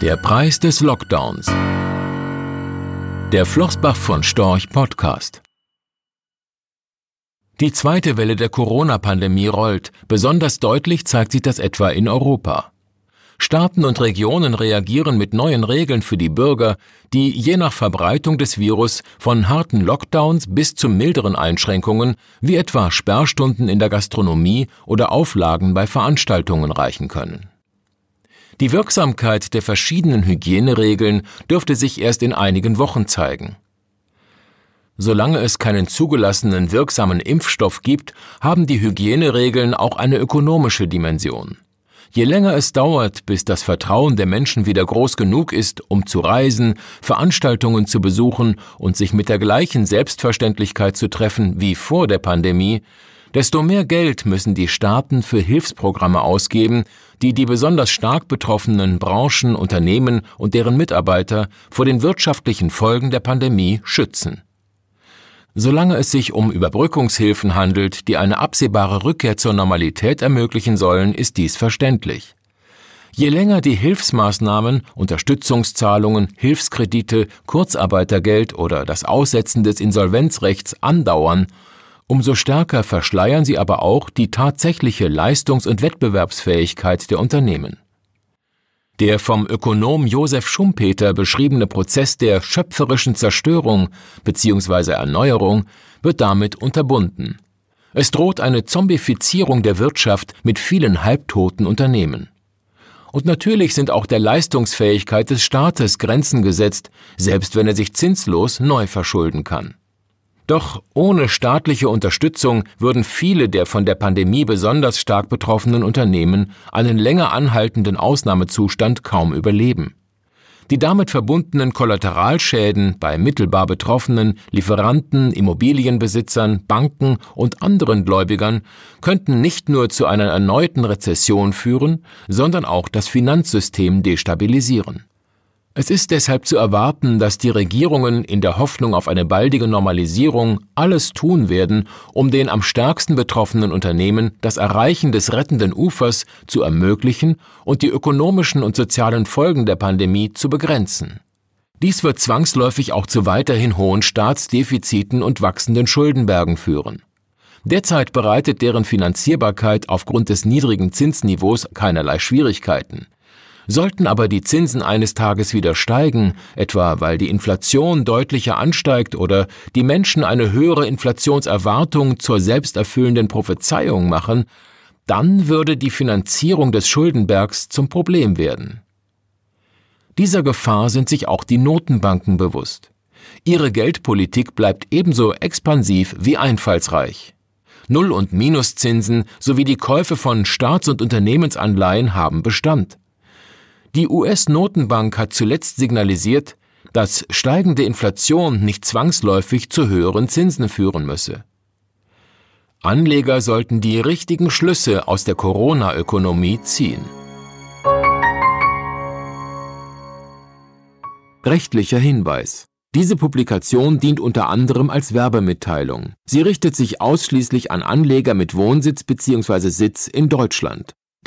Der Preis des Lockdowns. Der Flossbach von Storch Podcast. Die zweite Welle der Corona-Pandemie rollt. Besonders deutlich zeigt sich das etwa in Europa. Staaten und Regionen reagieren mit neuen Regeln für die Bürger, die je nach Verbreitung des Virus von harten Lockdowns bis zu milderen Einschränkungen wie etwa Sperrstunden in der Gastronomie oder Auflagen bei Veranstaltungen reichen können. Die Wirksamkeit der verschiedenen Hygieneregeln dürfte sich erst in einigen Wochen zeigen. Solange es keinen zugelassenen wirksamen Impfstoff gibt, haben die Hygieneregeln auch eine ökonomische Dimension. Je länger es dauert, bis das Vertrauen der Menschen wieder groß genug ist, um zu reisen, Veranstaltungen zu besuchen und sich mit der gleichen Selbstverständlichkeit zu treffen wie vor der Pandemie, desto mehr Geld müssen die Staaten für Hilfsprogramme ausgeben, die die besonders stark betroffenen Branchen, Unternehmen und deren Mitarbeiter vor den wirtschaftlichen Folgen der Pandemie schützen. Solange es sich um Überbrückungshilfen handelt, die eine absehbare Rückkehr zur Normalität ermöglichen sollen, ist dies verständlich. Je länger die Hilfsmaßnahmen, Unterstützungszahlungen, Hilfskredite, Kurzarbeitergeld oder das Aussetzen des Insolvenzrechts andauern, Umso stärker verschleiern sie aber auch die tatsächliche Leistungs- und Wettbewerbsfähigkeit der Unternehmen. Der vom Ökonom Josef Schumpeter beschriebene Prozess der schöpferischen Zerstörung bzw. Erneuerung wird damit unterbunden. Es droht eine Zombifizierung der Wirtschaft mit vielen halbtoten Unternehmen. Und natürlich sind auch der Leistungsfähigkeit des Staates Grenzen gesetzt, selbst wenn er sich zinslos neu verschulden kann. Doch ohne staatliche Unterstützung würden viele der von der Pandemie besonders stark betroffenen Unternehmen einen länger anhaltenden Ausnahmezustand kaum überleben. Die damit verbundenen Kollateralschäden bei mittelbar Betroffenen, Lieferanten, Immobilienbesitzern, Banken und anderen Gläubigern könnten nicht nur zu einer erneuten Rezession führen, sondern auch das Finanzsystem destabilisieren. Es ist deshalb zu erwarten, dass die Regierungen in der Hoffnung auf eine baldige Normalisierung alles tun werden, um den am stärksten betroffenen Unternehmen das Erreichen des rettenden Ufers zu ermöglichen und die ökonomischen und sozialen Folgen der Pandemie zu begrenzen. Dies wird zwangsläufig auch zu weiterhin hohen Staatsdefiziten und wachsenden Schuldenbergen führen. Derzeit bereitet deren Finanzierbarkeit aufgrund des niedrigen Zinsniveaus keinerlei Schwierigkeiten. Sollten aber die Zinsen eines Tages wieder steigen, etwa weil die Inflation deutlicher ansteigt oder die Menschen eine höhere Inflationserwartung zur selbsterfüllenden Prophezeiung machen, dann würde die Finanzierung des Schuldenbergs zum Problem werden. Dieser Gefahr sind sich auch die Notenbanken bewusst. Ihre Geldpolitik bleibt ebenso expansiv wie einfallsreich. Null- und Minuszinsen sowie die Käufe von Staats- und Unternehmensanleihen haben Bestand. Die US-Notenbank hat zuletzt signalisiert, dass steigende Inflation nicht zwangsläufig zu höheren Zinsen führen müsse. Anleger sollten die richtigen Schlüsse aus der Corona-Ökonomie ziehen. Rechtlicher Hinweis. Diese Publikation dient unter anderem als Werbemitteilung. Sie richtet sich ausschließlich an Anleger mit Wohnsitz bzw. Sitz in Deutschland.